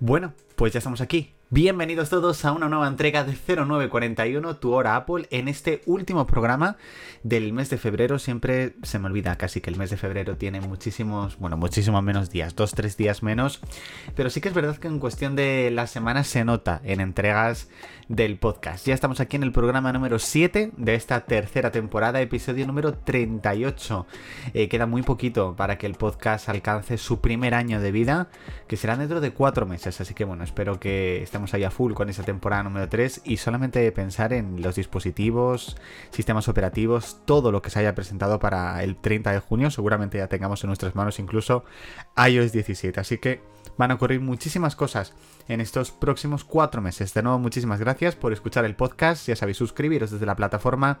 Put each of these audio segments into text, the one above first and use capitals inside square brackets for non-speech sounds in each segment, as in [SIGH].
Bueno, pues ya estamos aquí. Bienvenidos todos a una nueva entrega de 0941, tu hora Apple, en este último programa del mes de febrero. Siempre se me olvida casi que el mes de febrero tiene muchísimos, bueno, muchísimos menos días, dos, tres días menos. Pero sí que es verdad que en cuestión de las semanas se nota en entregas del podcast. Ya estamos aquí en el programa número 7 de esta tercera temporada, episodio número 38. Eh, queda muy poquito para que el podcast alcance su primer año de vida, que será dentro de cuatro meses. Así que bueno, espero que estemos ahí a full con esa temporada número 3 y solamente pensar en los dispositivos, sistemas operativos, todo lo que se haya presentado para el 30 de junio, seguramente ya tengamos en nuestras manos incluso iOS 17. Así que van a ocurrir muchísimas cosas en estos próximos cuatro meses. De nuevo, muchísimas gracias por escuchar el podcast. Ya sabéis, suscribiros desde la plataforma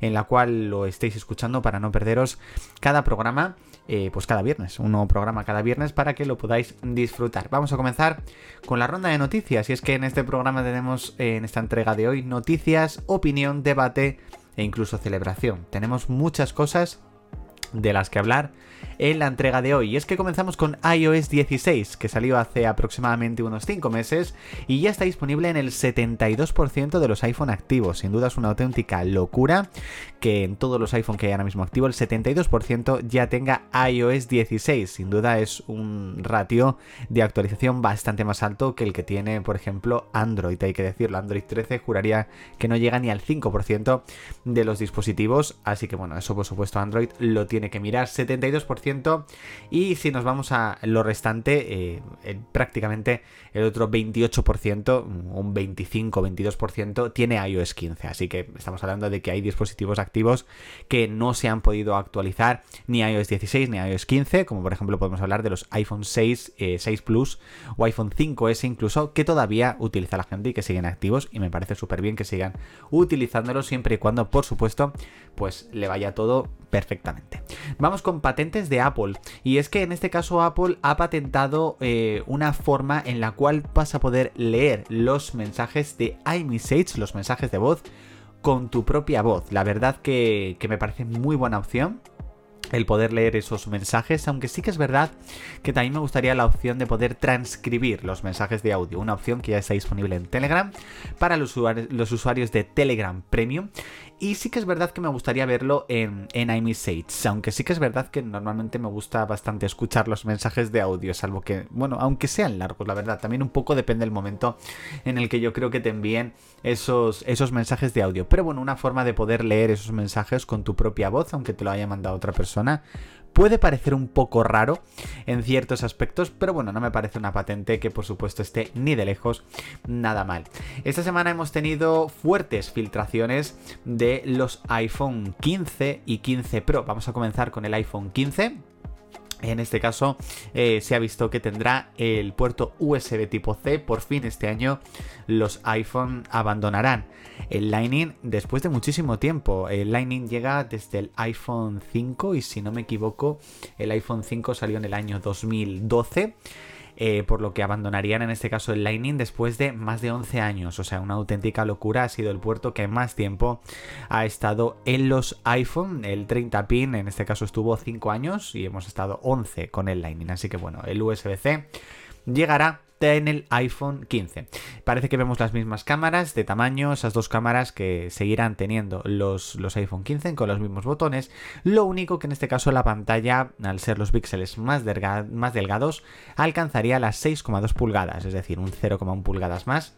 en la cual lo estéis escuchando para no perderos cada programa. Eh, pues cada viernes, un nuevo programa cada viernes para que lo podáis disfrutar. Vamos a comenzar con la ronda de noticias y es que en este programa tenemos en esta entrega de hoy noticias, opinión, debate e incluso celebración. Tenemos muchas cosas de las que hablar en la entrega de hoy. Y es que comenzamos con iOS 16, que salió hace aproximadamente unos 5 meses y ya está disponible en el 72% de los iPhone activos. Sin duda es una auténtica locura que en todos los iPhone que hay ahora mismo activo el 72% ya tenga iOS 16. Sin duda es un ratio de actualización bastante más alto que el que tiene, por ejemplo, Android. Hay que decirlo, Android 13 juraría que no llega ni al 5% de los dispositivos. Así que bueno, eso por supuesto Android lo tiene que mirar. 72% y si nos vamos a lo restante, eh, prácticamente el otro 28%, un 25-22% tiene iOS 15. Así que estamos hablando de que hay dispositivos activos que no se han podido actualizar ni iOS 16 ni iOS 15, como por ejemplo podemos hablar de los iPhone 6, 6 eh, Plus o iPhone 5S incluso, que todavía utiliza la gente y que siguen activos y me parece súper bien que sigan utilizándolos siempre y cuando, por supuesto, pues le vaya todo perfectamente. Vamos con patentes de Apple. Y es que en este caso Apple ha patentado eh, una forma en la cual vas a poder leer los mensajes de iMessage, los mensajes de voz, con tu propia voz. La verdad que, que me parece muy buena opción el poder leer esos mensajes, aunque sí que es verdad que también me gustaría la opción de poder transcribir los mensajes de audio, una opción que ya está disponible en Telegram para los usuarios, de Telegram Premium. Y sí que es verdad que me gustaría verlo en, en iMessage, aunque sí que es verdad que normalmente me gusta bastante escuchar los mensajes de audio, salvo que, bueno, aunque sean largos, la verdad, también un poco depende del momento en el que yo creo que te envíen esos, esos mensajes de audio. Pero bueno, una forma de poder leer esos mensajes con tu propia voz, aunque te lo haya mandado otra persona Puede parecer un poco raro en ciertos aspectos, pero bueno, no me parece una patente que por supuesto esté ni de lejos nada mal. Esta semana hemos tenido fuertes filtraciones de los iPhone 15 y 15 Pro. Vamos a comenzar con el iPhone 15 en este caso eh, se ha visto que tendrá el puerto USB tipo C. Por fin este año los iPhone abandonarán el Lightning después de muchísimo tiempo. El Lightning llega desde el iPhone 5 y si no me equivoco el iPhone 5 salió en el año 2012. Eh, por lo que abandonarían en este caso el Lightning después de más de 11 años. O sea, una auténtica locura. Ha sido el puerto que más tiempo ha estado en los iPhone. El 30 pin en este caso estuvo 5 años y hemos estado 11 con el Lightning. Así que bueno, el USB-C llegará en el iPhone 15. Parece que vemos las mismas cámaras de tamaño, esas dos cámaras que seguirán teniendo los, los iPhone 15 con los mismos botones. Lo único que en este caso la pantalla, al ser los píxeles más, más delgados, alcanzaría las 6,2 pulgadas, es decir, un 0,1 pulgadas más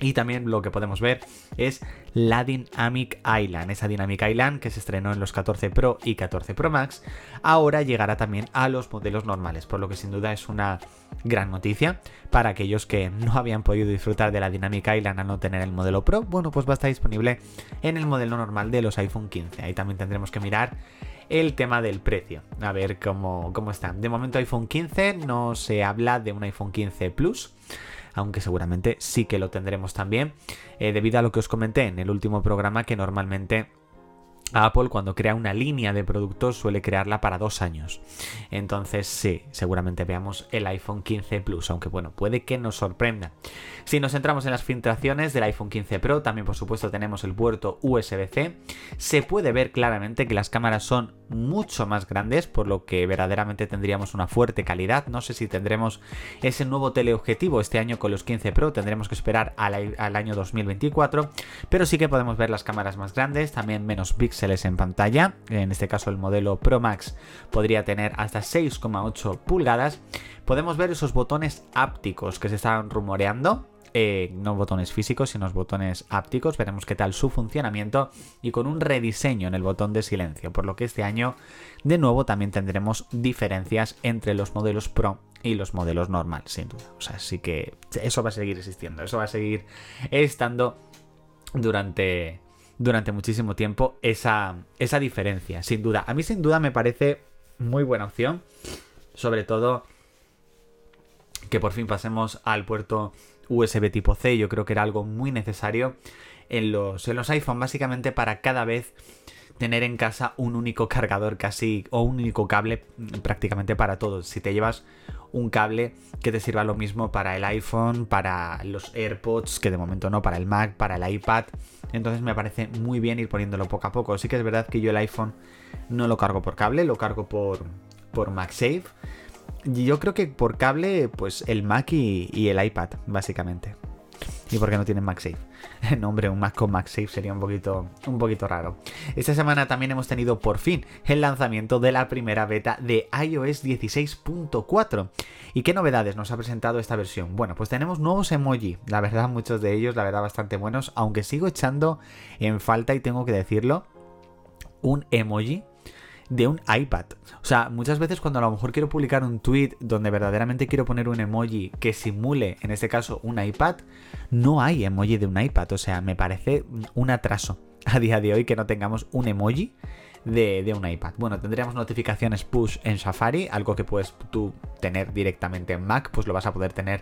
y también lo que podemos ver es la Dynamic Island. Esa Dynamic Island que se estrenó en los 14 Pro y 14 Pro Max, ahora llegará también a los modelos normales, por lo que sin duda es una gran noticia para aquellos que no habían podido disfrutar de la Dynamic Island al no tener el modelo Pro. Bueno, pues va a estar disponible en el modelo normal de los iPhone 15. Ahí también tendremos que mirar el tema del precio. A ver cómo, cómo está. De momento iPhone 15 no se habla de un iPhone 15 Plus aunque seguramente sí que lo tendremos también, eh, debido a lo que os comenté en el último programa que normalmente Apple cuando crea una línea de productos suele crearla para dos años. Entonces sí, seguramente veamos el iPhone 15 Plus, aunque bueno, puede que nos sorprenda. Si nos centramos en las filtraciones del iPhone 15 Pro, también por supuesto tenemos el puerto USB-C. Se puede ver claramente que las cámaras son mucho más grandes, por lo que verdaderamente tendríamos una fuerte calidad. No sé si tendremos ese nuevo teleobjetivo este año con los 15 Pro, tendremos que esperar al, año 2024, pero sí que podemos ver las cámaras más grandes, también menos píxeles en pantalla. En este caso el modelo Pro Max podría tener hasta 6,8 pulgadas. Podemos ver esos botones ápticos que se están rumoreando eh, no botones físicos, sino botones ápticos. Veremos qué tal su funcionamiento y con un rediseño en el botón de silencio. Por lo que este año, de nuevo, también tendremos diferencias entre los modelos Pro y los modelos normal, sin duda. O sea, sí que eso va a seguir existiendo, eso va a seguir estando durante, durante muchísimo tiempo esa, esa diferencia, sin duda. A mí sin duda me parece muy buena opción, sobre todo que por fin pasemos al puerto USB tipo C, yo creo que era algo muy necesario en los, en los iPhone, básicamente para cada vez tener en casa un único cargador casi o un único cable prácticamente para todos. Si te llevas un cable que te sirva lo mismo para el iPhone, para los AirPods, que de momento no, para el Mac, para el iPad. Entonces me parece muy bien ir poniéndolo poco a poco. Sí que es verdad que yo el iPhone no lo cargo por cable, lo cargo por, por MagSafe. Yo creo que por cable, pues el Mac y, el iPad, básicamente. ¿Y por qué no tienen MagSafe? [LAUGHS] no, hombre, un Mac con MagSafe sería un poquito, un poquito raro. Esta semana también hemos tenido por fin el lanzamiento de la primera beta de iOS 16.4. ¿Y qué novedades nos ha presentado esta versión? Bueno, pues tenemos nuevos emoji. La verdad, muchos de ellos, la verdad, bastante buenos. Aunque sigo echando en falta, y tengo que decirlo, un emoji de un iPad. O sea, muchas veces cuando a lo mejor quiero publicar un tweet donde verdaderamente quiero poner un emoji que simule, en este caso, un iPad, no hay emoji de un iPad. O sea, me parece un atraso a día de hoy que no tengamos un emoji de, un iPad. Bueno, tendríamos notificaciones push en Safari, algo que puedes tú tener directamente en Mac, pues lo vas a poder tener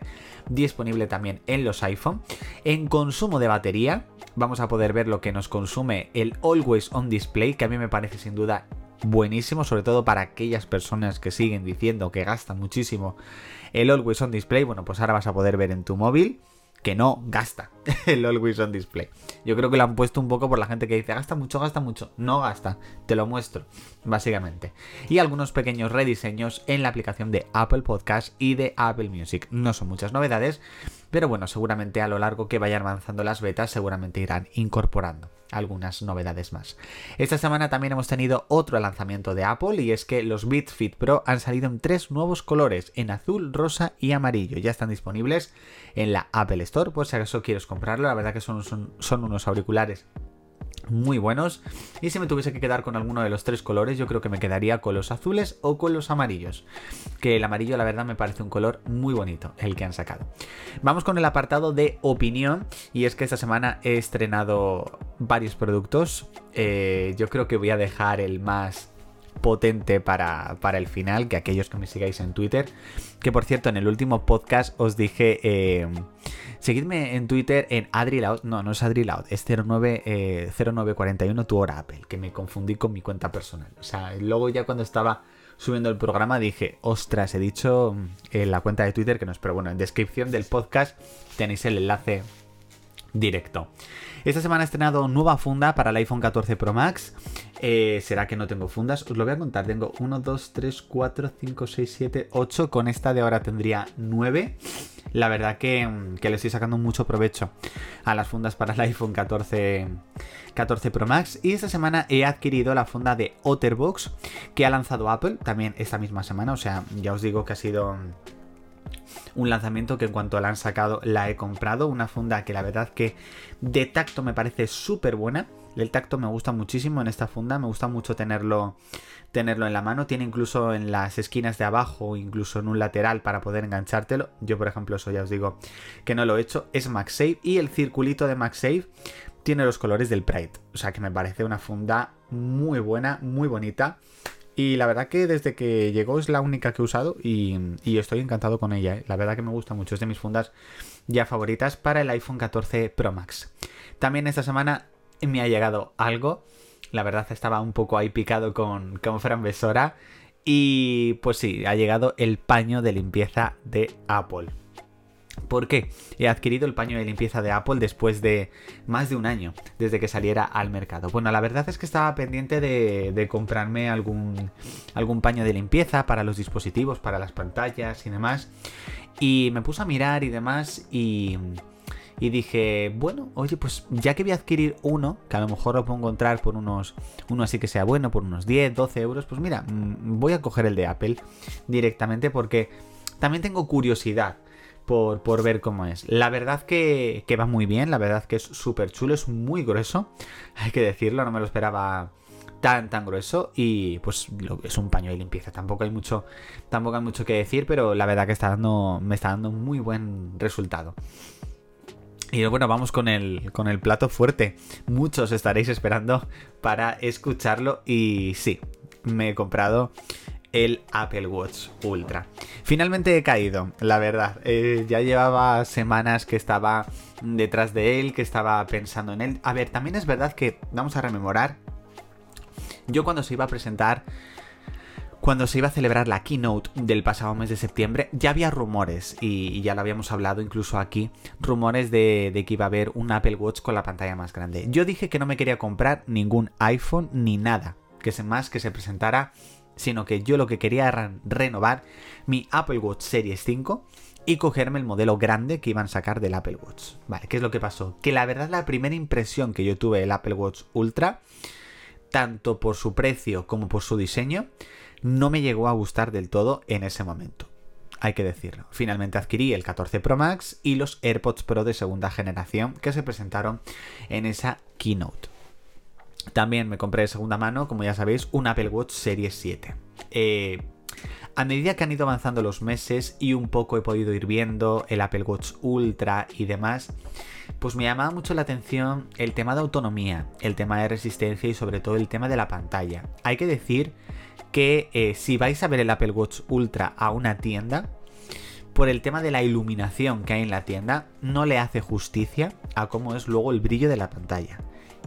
disponible también en los iPhone. En consumo de batería, vamos a poder ver lo que nos consume el Always On Display, que a mí me parece sin duda buenísimo, sobre todo para aquellas personas que siguen diciendo que gastan muchísimo el Always On Display. Bueno, pues ahora vas a poder ver en tu móvil que no gasta [LAUGHS] el Always On Display. Yo creo que lo han puesto un poco por la gente que dice gasta mucho, gasta mucho. No gasta, te lo muestro, básicamente. Y algunos pequeños rediseños en la aplicación de Apple Podcast y de Apple Music. No son muchas novedades, pero bueno, seguramente a lo largo que vayan avanzando las betas, seguramente irán incorporando algunas novedades más. Esta semana también hemos tenido otro lanzamiento de Apple y es que los Beats Fit Pro han salido en tres nuevos colores, en azul, rosa y amarillo. Ya están disponibles en la Apple Store, por si acaso quieres comprarlo. La verdad que son, son, son unos auriculares muy buenos. Y si me tuviese que quedar con alguno de los tres colores, yo creo que me quedaría con los azules o con los amarillos. Que el amarillo, la verdad, me parece un color muy bonito, el que han sacado. Vamos con el apartado de opinión. Y es que esta semana he estrenado varios productos. Eh, yo creo que voy a dejar el más potente para, para, el final, que aquellos que me sigáis en Twitter. Que por cierto, en el último podcast os dije... Eh, Seguidme en Twitter en AdriLoud. No, no es AdriLoud, es 09, 0941 eh, tu hora Apple, que me confundí con mi cuenta personal. O sea, luego ya cuando estaba subiendo el programa dije, ostras, he dicho mm, en la cuenta de Twitter que no es, pero bueno, en descripción del podcast tenéis el enlace directo. Esta semana he estrenado nueva funda para el iPhone 14 Pro Max. Eh, ¿Será que no tengo fundas? Os lo voy a contar. Tengo 1, 2, 3, 4, 5, 6, 7, 8. Con esta de ahora tendría 9. La verdad que, que, le estoy sacando mucho provecho a las fundas para el iPhone 14, 14 Pro Max. Y esta semana he adquirido la funda de Otterbox que ha lanzado Apple también esta misma semana. O sea, ya os digo que ha sido un lanzamiento que en cuanto la han sacado la he comprado. Una funda que la verdad que de tacto me parece súper buena. El tacto me gusta muchísimo en esta funda, me gusta mucho tenerlo, tenerlo en la mano. Tiene incluso en las esquinas de abajo, incluso en un lateral para poder enganchártelo. Yo, por ejemplo, eso ya os digo que no lo he hecho. Es MagSafe y el circulito de MagSafe tiene los colores del Pride. O sea que me parece una funda muy buena, muy bonita. Y la verdad que desde que llegó es la única que he usado y, estoy encantado con ella. ¿eh? La verdad que me gusta mucho. Es de mis fundas ya favoritas para el iPhone 14 Pro Max. También esta semana me ha llegado algo La verdad estaba un poco ahí picado con, con Fran Besora. Y pues sí, ha llegado el paño de limpieza de Apple. ¿Por qué? He adquirido el paño de limpieza de Apple después de más de un año, desde que saliera al mercado. Bueno, la verdad es que estaba pendiente de, comprarme algún, algún paño de limpieza para los dispositivos, para las pantallas y demás. Y me puse a mirar y demás y... Y dije, bueno, oye, pues ya que voy a adquirir uno, que a lo mejor lo puedo encontrar por unos, uno así que sea bueno, por unos 10, 12 euros, pues mira, mm, voy a coger el de Apple directamente porque también tengo curiosidad por, ver cómo es. La verdad que, va muy bien, la verdad que es súper chulo, es muy grueso, [LAUGHS] hay que decirlo, no me lo esperaba tan tan grueso y pues es un paño de limpieza tampoco hay mucho tampoco hay mucho que decir pero la verdad que está dando me está dando muy buen resultado y bueno, vamos con el, con el plato fuerte. Muchos estaréis esperando para escucharlo. Y sí, me he comprado el Apple Watch Ultra. Finalmente he caído, la verdad. Eh, ya llevaba semanas que estaba detrás de él, que estaba pensando en él. A ver, también es verdad que, vamos a rememorar, yo cuando se iba a presentar, cuando se iba a celebrar la keynote del pasado mes de septiembre, ya había rumores, y, ya lo habíamos hablado incluso aquí, rumores de, de que iba a haber un Apple Watch con la pantalla más grande. Yo dije que no me quería comprar ningún iPhone ni nada, que se más que se presentara sino que yo lo que quería era renovar mi Apple Watch Series 5 y cogerme el modelo grande que iban a sacar del Apple Watch. Vale, ¿qué es lo que pasó? Que la verdad la primera impresión que yo tuve del Apple Watch Ultra, tanto por su precio como por su diseño, no me llegó a gustar del todo en ese momento. Hay que decirlo. Finalmente adquirí el 14 Pro Max y los AirPods Pro de segunda generación que se presentaron en esa keynote. También me compré de segunda mano, como ya sabéis, un Apple Watch Series 7. Eh, a medida que han ido avanzando los meses y un poco he podido ir viendo el Apple Watch Ultra y demás, pues me llamaba mucho la atención el tema de autonomía, el tema de resistencia y sobre todo el tema de la pantalla. Hay que decir que eh, si vais a ver el Apple Watch Ultra a una tienda, por el tema de la iluminación que hay en la tienda, no le hace justicia a cómo es luego el brillo de la pantalla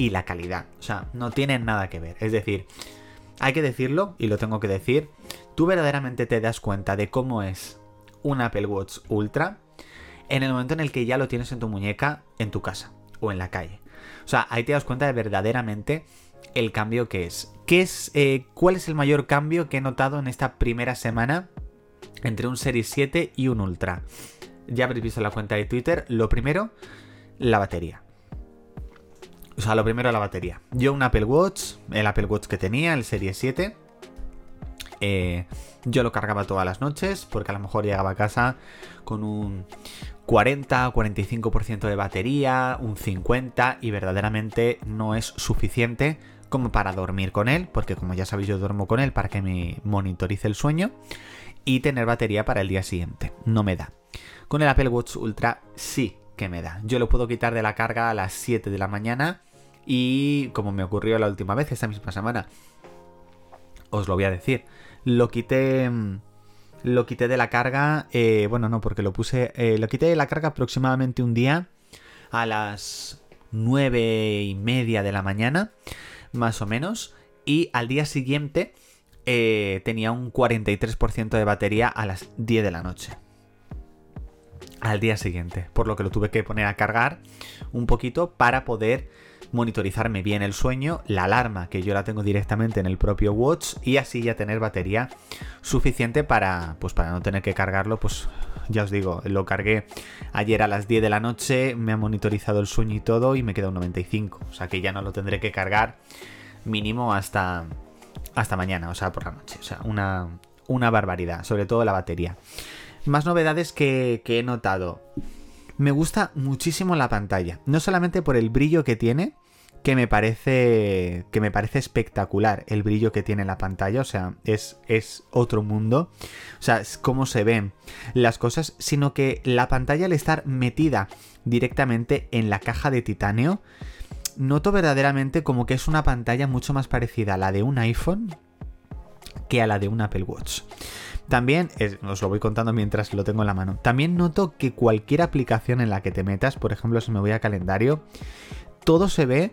y la calidad. O sea, no tienen nada que ver. Es decir, hay que decirlo, y lo tengo que decir, tú verdaderamente te das cuenta de cómo es un Apple Watch Ultra en el momento en el que ya lo tienes en tu muñeca, en tu casa o en la calle. O sea, ahí te das cuenta de verdaderamente el cambio que es. ¿Qué es eh, ¿Cuál es el mayor cambio que he notado en esta primera semana entre un Series 7 y un Ultra? Ya habréis visto la cuenta de Twitter. Lo primero, la batería. O sea, lo primero la batería. Yo un Apple Watch, el Apple Watch que tenía, el Serie 7. Eh, yo lo cargaba todas las noches porque a lo mejor llegaba a casa con un 40 45% de batería, un 50 y verdaderamente no es suficiente como para dormir con él, porque como ya sabéis yo duermo con él para que me monitorice el sueño y tener batería para el día siguiente. No me da. Con el Apple Watch Ultra sí que me da. Yo lo puedo quitar de la carga a las 7 de la mañana y como me ocurrió la última vez, esta misma semana, os lo voy a decir. Lo quité. Mm, lo quité de la carga. Eh, bueno, no, porque lo puse. Eh, lo quité de la carga aproximadamente un día. A las nueve y media de la mañana. Más o menos. Y al día siguiente. Eh, tenía un 43% de batería a las 10 de la noche. Al día siguiente. Por lo que lo tuve que poner a cargar un poquito para poder monitorizarme bien el sueño, la alarma que yo la tengo directamente en el propio watch y así ya tener batería suficiente para pues para no tener que cargarlo, pues ya os digo, lo cargué ayer a las 10 de la noche, me ha monitorizado el sueño y todo y me queda un 95, o sea que ya no lo tendré que cargar mínimo hasta hasta mañana, o sea, por la noche, o sea, una una barbaridad, sobre todo la batería. Más novedades que, que he notado. Me gusta muchísimo la pantalla, no solamente por el brillo que tiene, que me parece que me parece espectacular el brillo que tiene la pantalla, o sea, es, es otro mundo, o sea, es cómo se ven las cosas, sino que la pantalla al estar metida directamente en la caja de titanio, noto verdaderamente como que es una pantalla mucho más parecida a la de un iPhone que a la de un Apple Watch. También, os lo voy contando mientras lo tengo en la mano, también noto que cualquier aplicación en la que te metas, por ejemplo si me voy a calendario, todo se ve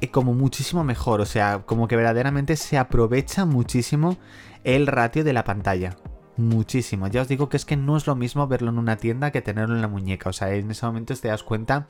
eh, como muchísimo mejor, o sea, como que verdaderamente se aprovecha muchísimo el ratio de la pantalla. Muchísimo. Ya os digo que es que no es lo mismo verlo en una tienda que tenerlo en la muñeca. O sea, en ese momento te das cuenta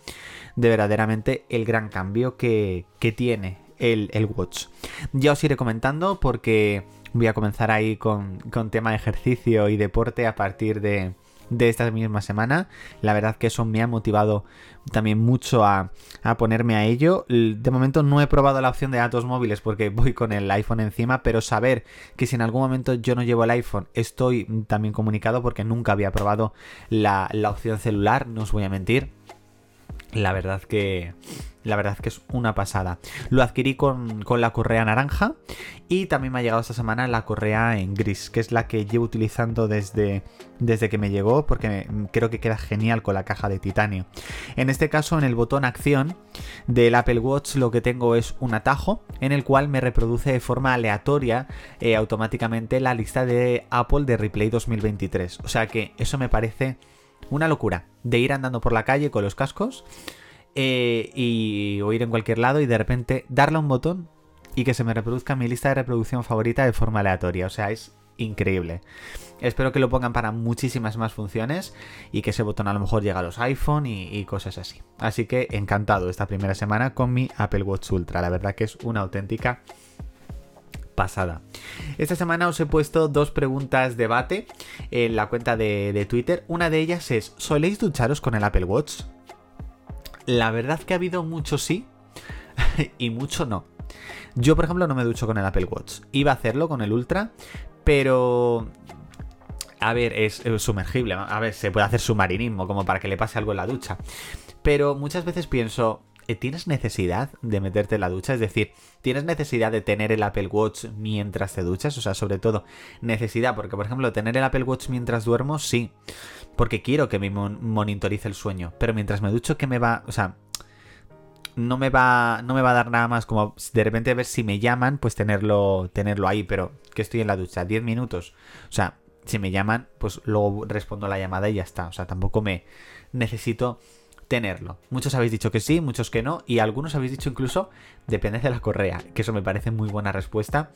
de verdaderamente el gran cambio que, tiene el, el, Watch. Ya os iré comentando porque voy a comenzar ahí con, con tema de ejercicio y deporte a partir de, de esta misma semana. La verdad que eso me ha motivado también mucho a, ponerme a ello. De momento no he probado la opción de datos móviles porque [LAUGHS] voy con el iPhone encima, pero saber que si en algún momento yo no llevo el iPhone, estoy también comunicado porque nunca había probado la, la opción celular, no os voy a mentir. La verdad que la verdad que es una pasada. Lo adquirí con, la correa naranja y también me ha llegado esta semana la correa en gris, que es la que llevo utilizando desde, desde que me llegó porque creo que queda genial con la caja de titanio. En este caso, en el botón acción del Apple Watch lo que tengo es un atajo en el cual me reproduce de forma aleatoria eh, automáticamente la lista de Apple de Replay 2023. O sea que eso me parece una locura de ir andando por la calle con los cascos eh, y, o ir en cualquier lado y de repente darle un botón y que se me reproduzca mi lista de reproducción favorita de forma aleatoria. O sea, es increíble. Espero que lo pongan para muchísimas más funciones y que ese botón a lo mejor llegue a los iPhone y, y, cosas así. Así que encantado esta primera semana con mi Apple Watch Ultra. La verdad que es una auténtica pasada. Esta semana os he puesto dos preguntas debate en la cuenta de, Twitter. Una de ellas es, ¿soléis ducharos con el Apple Watch? La verdad que ha habido mucho sí [LAUGHS] y mucho no. Yo, por ejemplo, no me ducho con el Apple Watch. Iba a hacerlo con el Ultra, pero... A ver, es, sumergible. A ver, se puede hacer submarinismo como para que le pase algo en la ducha. Pero muchas veces pienso, ¿tienes necesidad de meterte en la ducha? Es decir, ¿tienes necesidad de tener el Apple Watch mientras te duchas? O sea, sobre todo, necesidad, porque por ejemplo, tener el Apple Watch mientras duermo, sí, porque quiero que me monitorice el sueño, pero mientras me ducho, ¿qué me va? O sea, no me va no me va a dar nada más como de repente ver si me llaman pues tenerlo tenerlo ahí pero que estoy en la ducha 10 minutos o sea si me llaman pues luego respondo la llamada y ya está o sea tampoco me necesito tenerlo. Muchos habéis dicho que sí, muchos que no, y algunos habéis dicho incluso depende de la correa, que eso me parece muy buena respuesta,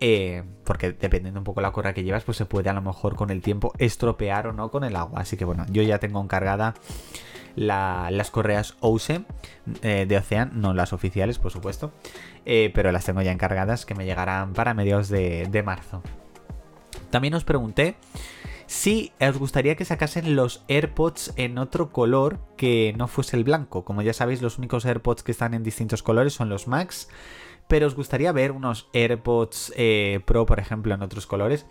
eh, porque dependiendo un poco la correa que llevas, pues se puede a lo mejor con el tiempo estropear o no con el agua. Así que bueno, yo ya tengo encargada las correas OUSE eh, de Ocean, no las oficiales, por supuesto, eh, pero las tengo ya encargadas que me llegarán para mediados de, de marzo. También os pregunté si os gustaría que sacasen los AirPods en otro color que no fuese el blanco. Como ya sabéis, los únicos AirPods que están en distintos colores son los Max. Pero os gustaría ver unos AirPods eh, Pro, por ejemplo, en otros colores.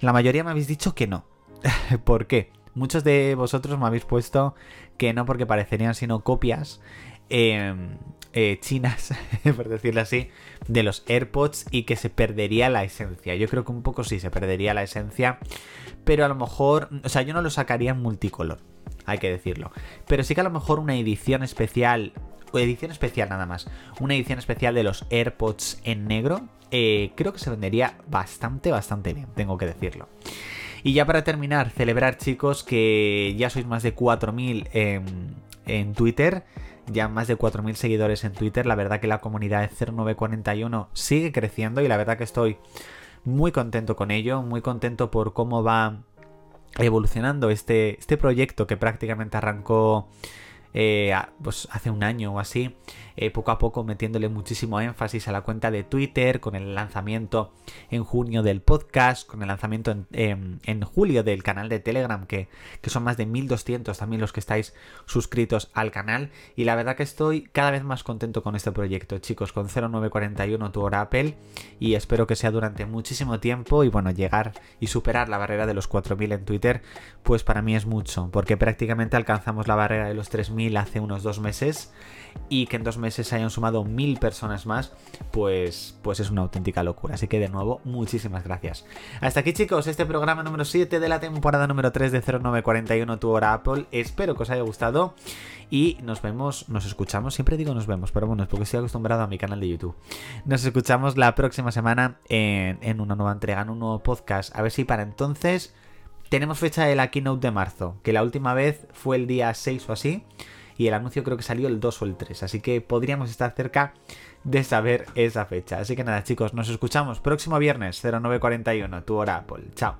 La mayoría me habéis dicho que no. [LAUGHS] ¿Por qué? Muchos de vosotros me habéis puesto que no porque parecerían sino copias. Em, eh, chinas, [LAUGHS] por decirlo así, de los AirPods y que se perdería la esencia. Yo creo que un poco sí se perdería la esencia, pero a lo mejor, o sea, yo no lo sacaría en multicolor, hay que decirlo. Pero sí que a lo mejor una edición especial, o edición especial nada más, una edición especial de los AirPods en negro, eh, creo que se vendería bastante, bastante bien, tengo que decirlo. Y ya para terminar, celebrar chicos que ya sois más de 4.000 en, en Twitter ya más de 4.000 seguidores en Twitter. La verdad que la comunidad de 0941 sigue creciendo y la verdad que estoy muy contento con ello, muy contento por cómo va evolucionando este, este proyecto que prácticamente arrancó eh, pues hace un año o así eh, poco a poco metiéndole muchísimo énfasis a la cuenta de Twitter, con el lanzamiento en junio del podcast, con el lanzamiento en, julio del canal de Telegram, que, que, son más de 1200 también los que estáis suscritos al canal. Y la verdad que estoy cada vez más contento con este proyecto, chicos, con 0941 tu hora Apple. Y espero que sea durante muchísimo tiempo y bueno, llegar y superar la barrera de los 4000 en Twitter, pues para mí es mucho, porque prácticamente alcanzamos la barrera de los 3000 hace unos dos meses y que en dos se hayan sumado mil personas más, pues, pues es una auténtica locura. Así que de nuevo, muchísimas gracias. Hasta aquí chicos, este programa número 7 de la temporada número 3 de 0941 Tu Apple. Espero que os haya gustado y nos vemos, nos escuchamos, siempre digo nos vemos, pero bueno, es porque estoy acostumbrado a mi canal de YouTube. Nos escuchamos la próxima semana en, en una nueva entrega, en un nuevo podcast. A ver si para entonces tenemos fecha de la keynote de marzo, que la última vez fue el día 6 o así y el anuncio creo que salió el 2 o el 3, así que podríamos estar cerca de saber esa fecha. Así que nada chicos, nos escuchamos próximo viernes 0941, tu hora Apple. Chao.